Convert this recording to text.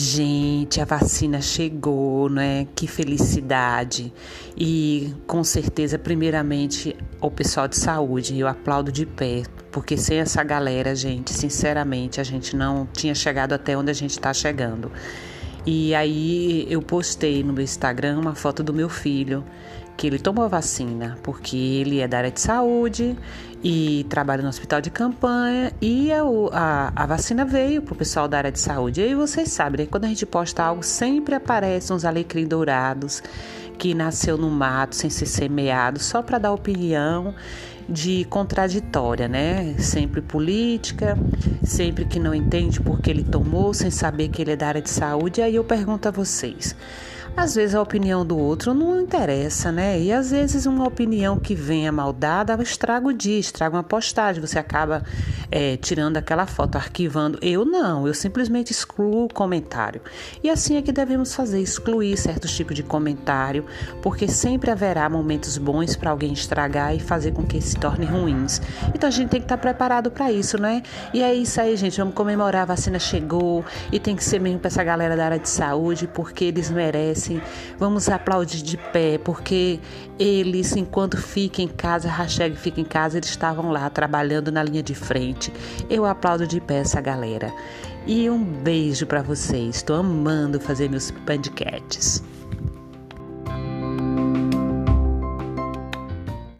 Gente, a vacina chegou, né? Que felicidade. E com certeza, primeiramente, o pessoal de saúde, eu aplaudo de pé, porque sem essa galera, gente, sinceramente, a gente não tinha chegado até onde a gente está chegando. E aí eu postei no meu Instagram uma foto do meu filho que ele tomou a vacina, porque ele é da área de saúde e trabalha no hospital de campanha e a, a, a vacina veio para o pessoal da área de saúde. E aí vocês sabem, né? quando a gente posta algo, sempre aparecem uns alecrim dourados que nasceu no mato sem ser semeado, só para dar opinião de contraditória, né? Sempre política, sempre que não entende porque ele tomou, sem saber que ele é da área de saúde. E aí eu pergunto a vocês: às vezes a opinião do outro não interessa, né? E às vezes uma opinião que venha mal dada estraga o dia, estraga uma postagem. Você acaba é, tirando aquela foto, arquivando. Eu não, eu simplesmente excluo o comentário. E assim é que devemos fazer, excluir certos tipos de comentário, porque sempre haverá momentos bons para alguém estragar e fazer com que se torne ruins. Então a gente tem que estar preparado para isso, né? E é isso aí, gente. Vamos comemorar, a vacina chegou e tem que ser mesmo para essa galera da área de saúde, porque eles merecem vamos aplaudir de pé, porque eles, enquanto fica em casa, hashtag fica em casa, eles estavam lá trabalhando na linha de frente. Eu aplaudo de pé essa galera. E um beijo para vocês. Estou amando fazer meus podcasts.